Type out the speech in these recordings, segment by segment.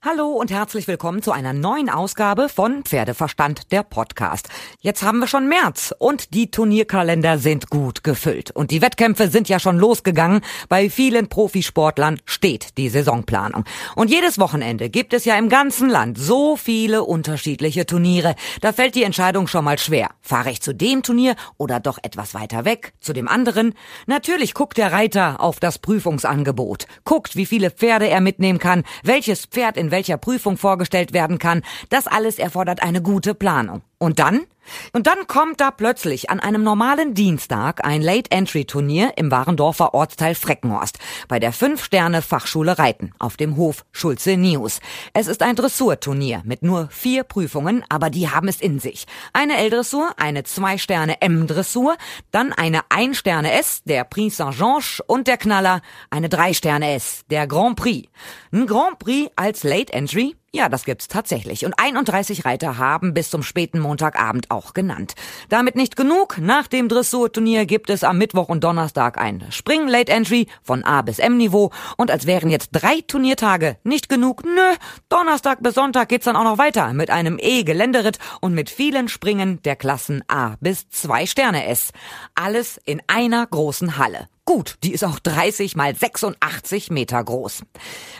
Hallo und herzlich willkommen zu einer neuen Ausgabe von Pferdeverstand, der Podcast. Jetzt haben wir schon März und die Turnierkalender sind gut gefüllt. Und die Wettkämpfe sind ja schon losgegangen. Bei vielen Profisportlern steht die Saisonplanung. Und jedes Wochenende gibt es ja im ganzen Land so viele unterschiedliche Turniere. Da fällt die Entscheidung schon mal schwer. Fahre ich zu dem Turnier oder doch etwas weiter weg, zu dem anderen? Natürlich guckt der Reiter auf das Prüfungsangebot. Guckt, wie viele Pferde er mitnehmen kann, welches Pferd in welcher Prüfung vorgestellt werden kann, das alles erfordert eine gute Planung. Und dann? Und dann kommt da plötzlich an einem normalen Dienstag ein Late-Entry-Turnier im Warendorfer Ortsteil Freckenhorst bei der Fünf-Sterne-Fachschule Reiten auf dem Hof Schulze News. Es ist ein Dressurturnier mit nur vier Prüfungen, aber die haben es in sich. Eine L-Dressur, eine Zwei-Sterne-M-Dressur, dann eine Ein-Sterne-S, der Prix Saint-Georges und der Knaller, eine Drei-Sterne-S, der Grand Prix. Ein Grand Prix als Late-Entry ja, das gibt's tatsächlich. Und 31 Reiter haben bis zum späten Montagabend auch genannt. Damit nicht genug. Nach dem Dressurturnier gibt es am Mittwoch und Donnerstag ein Spring Late Entry von A bis M Niveau. Und als wären jetzt drei Turniertage nicht genug, nö, Donnerstag bis Sonntag geht's dann auch noch weiter mit einem E-Geländeritt und mit vielen Springen der Klassen A bis 2 Sterne S. Alles in einer großen Halle. Gut, die ist auch 30 mal 86 Meter groß.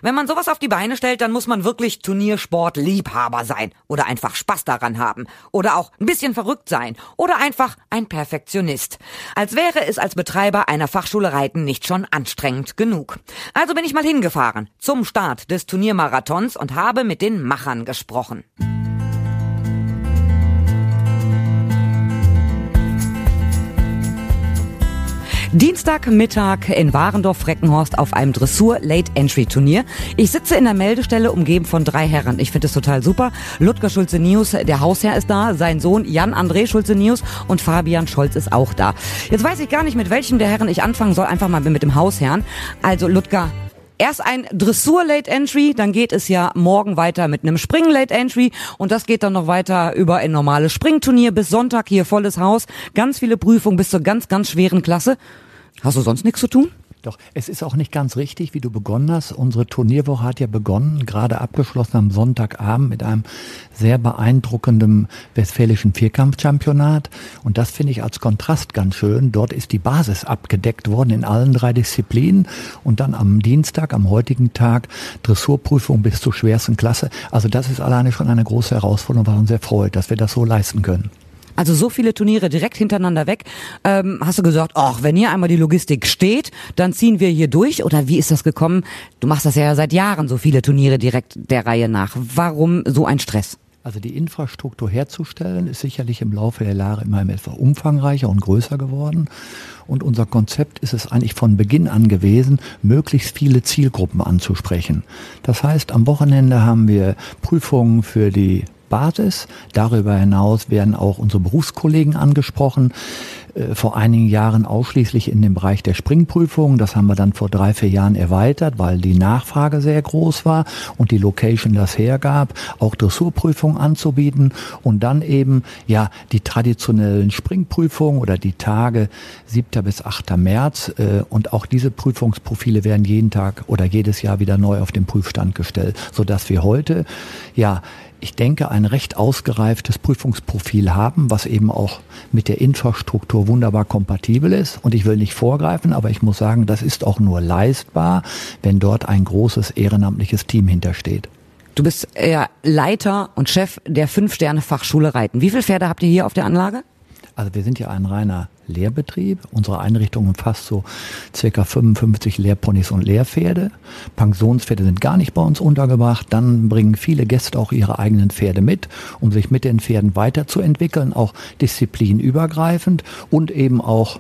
Wenn man sowas auf die Beine stellt, dann muss man wirklich Turniersport-Liebhaber sein oder einfach Spaß daran haben oder auch ein bisschen verrückt sein oder einfach ein Perfektionist. Als wäre es als Betreiber einer Fachschule Reiten nicht schon anstrengend genug. Also bin ich mal hingefahren zum Start des Turniermarathons und habe mit den Machern gesprochen. Dienstagmittag in Warendorf-Freckenhorst auf einem Dressur-Late-Entry-Turnier. Ich sitze in der Meldestelle umgeben von drei Herren. Ich finde es total super. Ludger Schulze-Nius, der Hausherr, ist da. Sein Sohn Jan-André Schulze-Nius und Fabian Scholz ist auch da. Jetzt weiß ich gar nicht, mit welchem der Herren ich anfangen soll. Einfach mal mit dem Hausherrn. Also Ludger, Erst ein Dressur Late Entry, dann geht es ja morgen weiter mit einem Spring Late Entry und das geht dann noch weiter über ein normales Springturnier bis Sonntag hier volles Haus, ganz viele Prüfungen bis zur ganz ganz schweren Klasse. Hast du sonst nichts zu tun? Doch, es ist auch nicht ganz richtig, wie du begonnen hast. Unsere Turnierwoche hat ja begonnen, gerade abgeschlossen am Sonntagabend mit einem sehr beeindruckenden westfälischen Vierkampfchampionat. Und das finde ich als Kontrast ganz schön. Dort ist die Basis abgedeckt worden in allen drei Disziplinen. Und dann am Dienstag, am heutigen Tag, Dressurprüfung bis zur schwersten Klasse. Also das ist alleine schon eine große Herausforderung, was uns sehr freut, dass wir das so leisten können. Also so viele Turniere direkt hintereinander weg. Ähm, hast du gesagt, ach, wenn hier einmal die Logistik steht, dann ziehen wir hier durch? Oder wie ist das gekommen? Du machst das ja seit Jahren, so viele Turniere direkt der Reihe nach. Warum so ein Stress? Also die Infrastruktur herzustellen ist sicherlich im Laufe der Jahre immer etwas umfangreicher und größer geworden. Und unser Konzept ist es eigentlich von Beginn an gewesen, möglichst viele Zielgruppen anzusprechen. Das heißt, am Wochenende haben wir Prüfungen für die Basis. Darüber hinaus werden auch unsere Berufskollegen angesprochen. Äh, vor einigen Jahren ausschließlich in dem Bereich der Springprüfung. Das haben wir dann vor drei, vier Jahren erweitert, weil die Nachfrage sehr groß war und die Location das hergab, auch Dressurprüfungen anzubieten und dann eben ja die traditionellen Springprüfungen oder die Tage 7. bis 8. März äh, und auch diese Prüfungsprofile werden jeden Tag oder jedes Jahr wieder neu auf den Prüfstand gestellt, so dass wir heute ja ich denke, ein recht ausgereiftes Prüfungsprofil haben, was eben auch mit der Infrastruktur wunderbar kompatibel ist. Und ich will nicht vorgreifen, aber ich muss sagen, das ist auch nur leistbar, wenn dort ein großes ehrenamtliches Team hintersteht. Du bist ja Leiter und Chef der Fünf-Sterne-Fachschule Reiten. Wie viele Pferde habt ihr hier auf der Anlage? Also wir sind ja ein reiner Lehrbetrieb. Unsere Einrichtung umfasst so circa 55 Lehrponys und Lehrpferde. Pensionspferde sind gar nicht bei uns untergebracht. Dann bringen viele Gäste auch ihre eigenen Pferde mit, um sich mit den Pferden weiterzuentwickeln, auch disziplinübergreifend und eben auch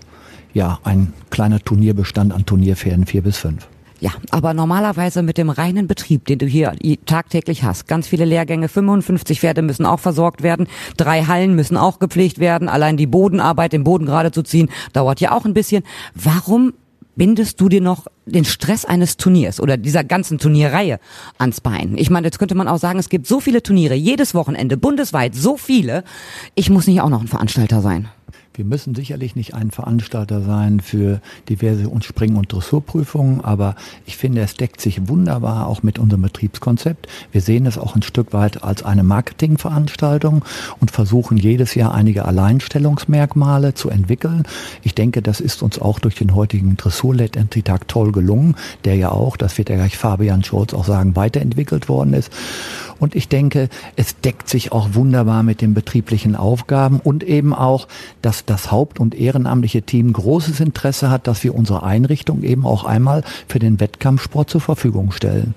ja, ein kleiner Turnierbestand an Turnierpferden vier bis fünf. Ja, aber normalerweise mit dem reinen Betrieb, den du hier tagtäglich hast. Ganz viele Lehrgänge, 55 Pferde müssen auch versorgt werden, drei Hallen müssen auch gepflegt werden, allein die Bodenarbeit, den Boden gerade zu ziehen, dauert ja auch ein bisschen. Warum bindest du dir noch den Stress eines Turniers oder dieser ganzen Turnierreihe ans Bein? Ich meine, jetzt könnte man auch sagen, es gibt so viele Turniere, jedes Wochenende, bundesweit, so viele. Ich muss nicht auch noch ein Veranstalter sein. Wir müssen sicherlich nicht ein Veranstalter sein für diverse Spring- und Dressurprüfungen, aber ich finde, es deckt sich wunderbar auch mit unserem Betriebskonzept. Wir sehen es auch ein Stück weit als eine Marketingveranstaltung und versuchen jedes Jahr einige Alleinstellungsmerkmale zu entwickeln. Ich denke, das ist uns auch durch den heutigen Dressur-Led-Entry-Tag toll gelungen, der ja auch, das wird ja gleich Fabian Scholz auch sagen, weiterentwickelt worden ist. Und ich denke, es deckt sich auch wunderbar mit den betrieblichen Aufgaben und eben auch, dass das Haupt- und ehrenamtliche Team großes Interesse hat, dass wir unsere Einrichtung eben auch einmal für den Wettkampfsport zur Verfügung stellen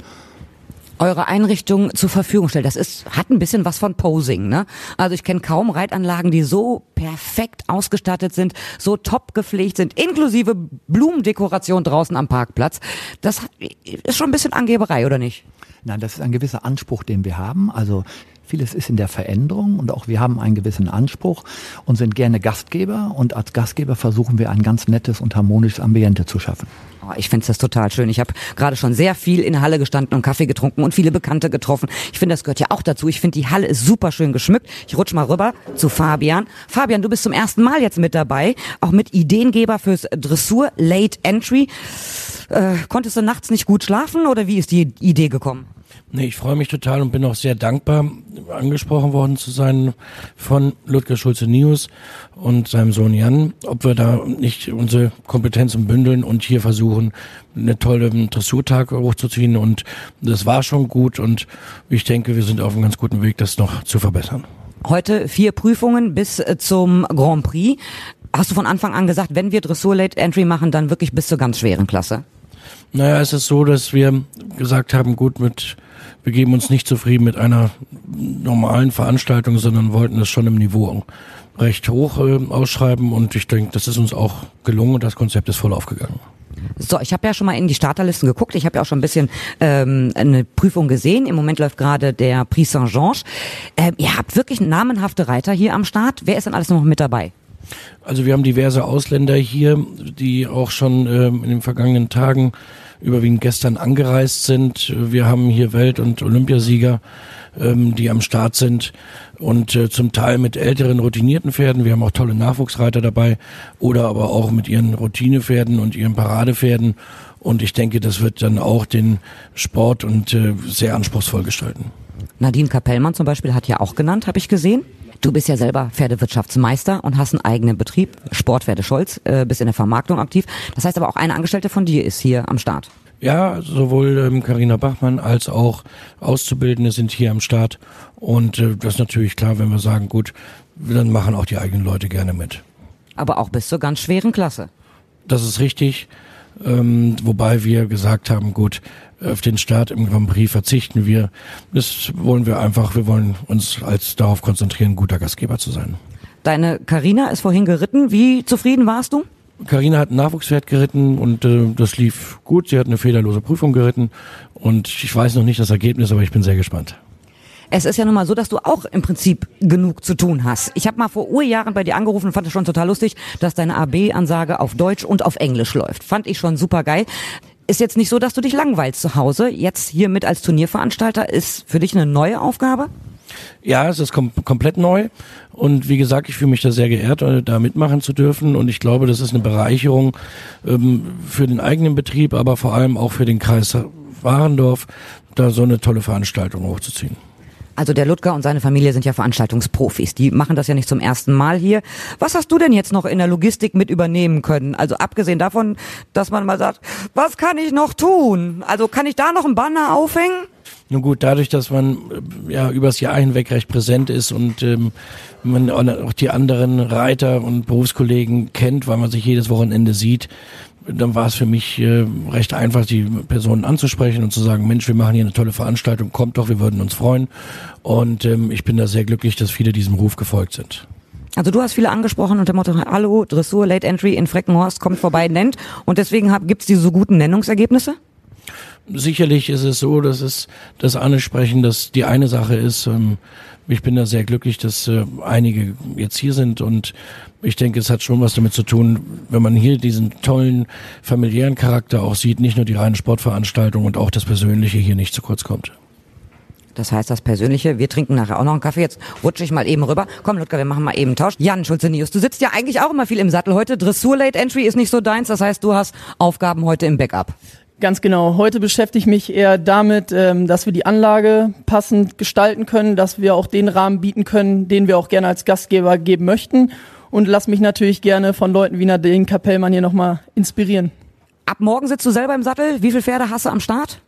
eure Einrichtung zur Verfügung stellt. Das ist, hat ein bisschen was von Posing, ne? Also ich kenne kaum Reitanlagen, die so perfekt ausgestattet sind, so top gepflegt sind, inklusive Blumendekoration draußen am Parkplatz. Das ist schon ein bisschen Angeberei, oder nicht? Nein, das ist ein gewisser Anspruch, den wir haben. Also Vieles ist in der Veränderung und auch wir haben einen gewissen Anspruch und sind gerne Gastgeber und als Gastgeber versuchen wir ein ganz nettes und harmonisches Ambiente zu schaffen. Oh, ich finde das total schön. Ich habe gerade schon sehr viel in der Halle gestanden und Kaffee getrunken und viele Bekannte getroffen. Ich finde, das gehört ja auch dazu. Ich finde, die Halle ist super schön geschmückt. Ich rutsch mal rüber zu Fabian. Fabian, du bist zum ersten Mal jetzt mit dabei, auch mit Ideengeber fürs Dressur Late Entry. Äh, konntest du nachts nicht gut schlafen oder wie ist die Idee gekommen? Nee, ich freue mich total und bin auch sehr dankbar, angesprochen worden zu sein von Ludger Schulze-Nius und seinem Sohn Jan, ob wir da nicht unsere Kompetenzen bündeln und hier versuchen, eine tolle Dressurtag hochzuziehen und das war schon gut und ich denke, wir sind auf einem ganz guten Weg, das noch zu verbessern. Heute vier Prüfungen bis äh, zum Grand Prix. Hast du von Anfang an gesagt, wenn wir Dressur Late Entry machen, dann wirklich bis zur ganz schweren Klasse? Naja, es ist so, dass wir gesagt haben, gut, mit wir geben uns nicht zufrieden mit einer normalen Veranstaltung, sondern wollten es schon im Niveau recht hoch äh, ausschreiben und ich denke, das ist uns auch gelungen und das Konzept ist voll aufgegangen. So, ich habe ja schon mal in die Starterlisten geguckt. Ich habe ja auch schon ein bisschen ähm, eine Prüfung gesehen. Im Moment läuft gerade der Prix Saint-Georges. Ähm, ihr habt wirklich namenhafte Reiter hier am Start. Wer ist denn alles noch mit dabei? Also wir haben diverse Ausländer hier, die auch schon ähm, in den vergangenen Tagen überwiegend gestern angereist sind. Wir haben hier Welt- und Olympiasieger, ähm, die am Start sind und äh, zum Teil mit älteren routinierten Pferden. Wir haben auch tolle Nachwuchsreiter dabei oder aber auch mit ihren Routinepferden und ihren Paradepferden. Und ich denke, das wird dann auch den Sport und äh, sehr anspruchsvoll gestalten. Nadine Kapellmann zum Beispiel hat ja auch genannt, habe ich gesehen. Du bist ja selber Pferdewirtschaftsmeister und hast einen eigenen Betrieb, Sportpferde Scholz, äh, bist in der Vermarktung aktiv. Das heißt aber auch eine Angestellte von dir ist hier am Start. Ja, sowohl Karina ähm, Bachmann als auch Auszubildende sind hier am Start. Und äh, das ist natürlich klar, wenn wir sagen, gut, dann machen auch die eigenen Leute gerne mit. Aber auch bis zur ganz schweren Klasse. Das ist richtig. Ähm, wobei wir gesagt haben, gut, auf den Start im Grand Prix verzichten wir. Das wollen wir einfach, wir wollen uns als darauf konzentrieren, guter Gastgeber zu sein. Deine Karina ist vorhin geritten. Wie zufrieden warst du? Karina hat ein Nachwuchspferd geritten und äh, das lief gut. Sie hat eine fehlerlose Prüfung geritten und ich weiß noch nicht das Ergebnis, aber ich bin sehr gespannt. Es ist ja nun mal so, dass du auch im Prinzip genug zu tun hast. Ich habe mal vor Urjahren bei dir angerufen und fand es schon total lustig, dass deine AB-Ansage auf Deutsch und auf Englisch läuft. Fand ich schon super geil. Ist jetzt nicht so, dass du dich langweilst zu Hause. Jetzt hier mit als Turnierveranstalter ist für dich eine neue Aufgabe? Ja, es ist kom komplett neu. Und wie gesagt, ich fühle mich da sehr geehrt, äh, da mitmachen zu dürfen. Und ich glaube, das ist eine Bereicherung ähm, für den eigenen Betrieb, aber vor allem auch für den Kreis Warendorf, da so eine tolle Veranstaltung hochzuziehen. Also der Ludger und seine Familie sind ja Veranstaltungsprofis. Die machen das ja nicht zum ersten Mal hier. Was hast du denn jetzt noch in der Logistik mit übernehmen können? Also abgesehen davon, dass man mal sagt, was kann ich noch tun? Also kann ich da noch einen Banner aufhängen? Nun gut, dadurch, dass man äh, ja übers Jahr hinweg recht präsent ist und ähm, man auch die anderen Reiter und Berufskollegen kennt, weil man sich jedes Wochenende sieht, dann war es für mich äh, recht einfach, die Personen anzusprechen und zu sagen, Mensch, wir machen hier eine tolle Veranstaltung, kommt doch, wir würden uns freuen. Und ähm, ich bin da sehr glücklich, dass viele diesem Ruf gefolgt sind. Also du hast viele angesprochen unter dem Motto, hallo, Dressur, Late Entry in Freckenhorst, kommt vorbei, nennt. Und deswegen gibt es diese so guten Nennungsergebnisse? Sicherlich ist es so, dass es das Ansprechen, dass die eine Sache ist. Ähm, ich bin da sehr glücklich, dass äh, einige jetzt hier sind und ich denke, es hat schon was damit zu tun, wenn man hier diesen tollen familiären Charakter auch sieht, nicht nur die reine Sportveranstaltung und auch das Persönliche hier nicht zu kurz kommt. Das heißt, das Persönliche, wir trinken nachher auch noch einen Kaffee. Jetzt rutsche ich mal eben rüber. Komm, Ludger, wir machen mal eben einen Tausch. Jan Schulze-Nius, du sitzt ja eigentlich auch immer viel im Sattel heute. Dressur Late Entry ist nicht so deins. Das heißt, du hast Aufgaben heute im Backup. Ganz genau. Heute beschäftige ich mich eher damit, ähm, dass wir die Anlage passend gestalten können, dass wir auch den Rahmen bieten können, den wir auch gerne als Gastgeber geben möchten. Und lass mich natürlich gerne von Leuten wie Nadine Kapellmann hier nochmal inspirieren. Ab morgen sitzt du selber im Sattel. Wie viele Pferde hast du am Start?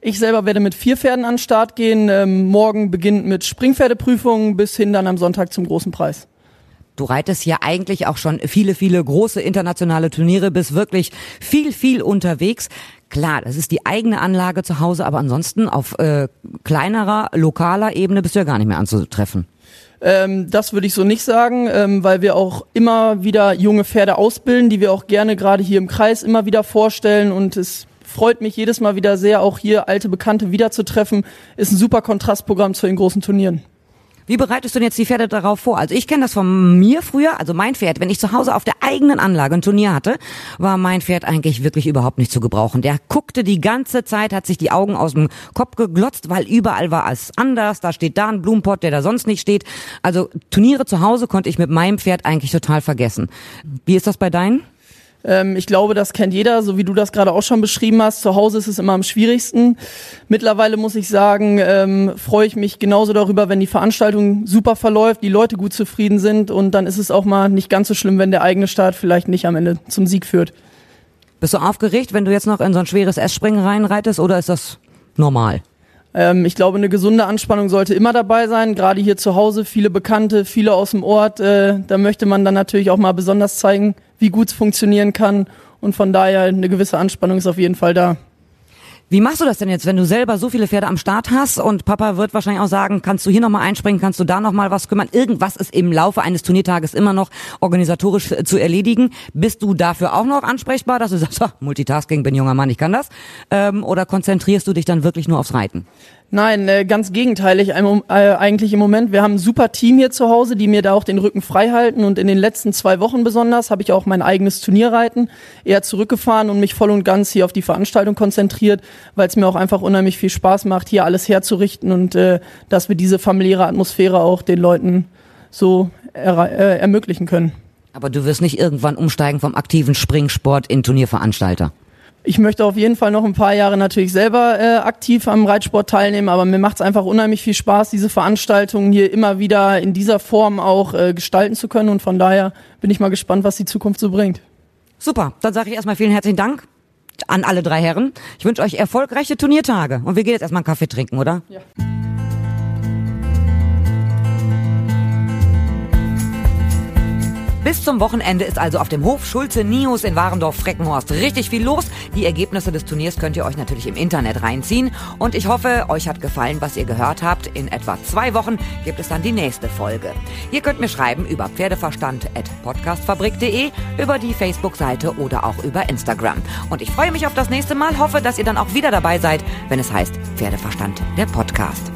Ich selber werde mit vier Pferden an den Start gehen. Ähm, morgen beginnt mit Springpferdeprüfungen bis hin dann am Sonntag zum großen Preis. Du reitest ja eigentlich auch schon viele, viele große internationale Turniere, bist wirklich viel, viel unterwegs. Klar, das ist die eigene Anlage zu Hause, aber ansonsten auf äh, kleinerer, lokaler Ebene bist du ja gar nicht mehr anzutreffen. Ähm, das würde ich so nicht sagen, ähm, weil wir auch immer wieder junge Pferde ausbilden, die wir auch gerne gerade hier im Kreis immer wieder vorstellen und es freut mich jedes Mal wieder sehr, auch hier alte Bekannte wiederzutreffen. Ist ein super Kontrastprogramm zu den großen Turnieren. Wie bereitest du denn jetzt die Pferde darauf vor? Also ich kenne das von mir früher, also mein Pferd, wenn ich zu Hause auf der eigenen Anlage ein Turnier hatte, war mein Pferd eigentlich wirklich überhaupt nicht zu gebrauchen. Der guckte die ganze Zeit, hat sich die Augen aus dem Kopf geglotzt, weil überall war es anders. Da steht da ein Blumenpott, der da sonst nicht steht. Also Turniere zu Hause konnte ich mit meinem Pferd eigentlich total vergessen. Wie ist das bei deinen? Ähm, ich glaube, das kennt jeder, so wie du das gerade auch schon beschrieben hast. Zu Hause ist es immer am schwierigsten. Mittlerweile muss ich sagen, ähm, freue ich mich genauso darüber, wenn die Veranstaltung super verläuft, die Leute gut zufrieden sind und dann ist es auch mal nicht ganz so schlimm, wenn der eigene Start vielleicht nicht am Ende zum Sieg führt. Bist du aufgeregt, wenn du jetzt noch in so ein schweres S-Springen reinreitest oder ist das normal? Ähm, ich glaube, eine gesunde Anspannung sollte immer dabei sein, gerade hier zu Hause, viele Bekannte, viele aus dem Ort. Äh, da möchte man dann natürlich auch mal besonders zeigen, wie gut es funktionieren kann. Und von daher eine gewisse Anspannung ist auf jeden Fall da. Wie machst du das denn jetzt, wenn du selber so viele Pferde am Start hast und Papa wird wahrscheinlich auch sagen, kannst du hier nochmal einspringen, kannst du da nochmal was kümmern? Irgendwas ist im Laufe eines Turniertages immer noch organisatorisch zu erledigen. Bist du dafür auch noch ansprechbar, dass du sagst, oh, Multitasking, bin junger Mann, ich kann das? Ähm, oder konzentrierst du dich dann wirklich nur aufs Reiten? Nein, äh, ganz gegenteilig äh, eigentlich im Moment. Wir haben ein super Team hier zu Hause, die mir da auch den Rücken frei halten und in den letzten zwei Wochen besonders habe ich auch mein eigenes Turnierreiten eher zurückgefahren und mich voll und ganz hier auf die Veranstaltung konzentriert, weil es mir auch einfach unheimlich viel Spaß macht, hier alles herzurichten und äh, dass wir diese familiäre Atmosphäre auch den Leuten so er äh, ermöglichen können. Aber du wirst nicht irgendwann umsteigen vom aktiven Springsport in Turnierveranstalter. Ich möchte auf jeden Fall noch ein paar Jahre natürlich selber äh, aktiv am Reitsport teilnehmen, aber mir macht es einfach unheimlich viel Spaß, diese Veranstaltungen hier immer wieder in dieser Form auch äh, gestalten zu können und von daher bin ich mal gespannt, was die Zukunft so bringt. Super, dann sage ich erstmal vielen herzlichen Dank an alle drei Herren. Ich wünsche euch erfolgreiche Turniertage und wir gehen jetzt erstmal einen Kaffee trinken, oder? Ja. Bis zum Wochenende ist also auf dem Hof Schulze Nius in Warendorf-Freckenhorst richtig viel los. Die Ergebnisse des Turniers könnt ihr euch natürlich im Internet reinziehen. Und ich hoffe, euch hat gefallen, was ihr gehört habt. In etwa zwei Wochen gibt es dann die nächste Folge. Ihr könnt mir schreiben über pferdeverstand.podcastfabrik.de, über die Facebook-Seite oder auch über Instagram. Und ich freue mich auf das nächste Mal, hoffe, dass ihr dann auch wieder dabei seid, wenn es heißt Pferdeverstand, der Podcast.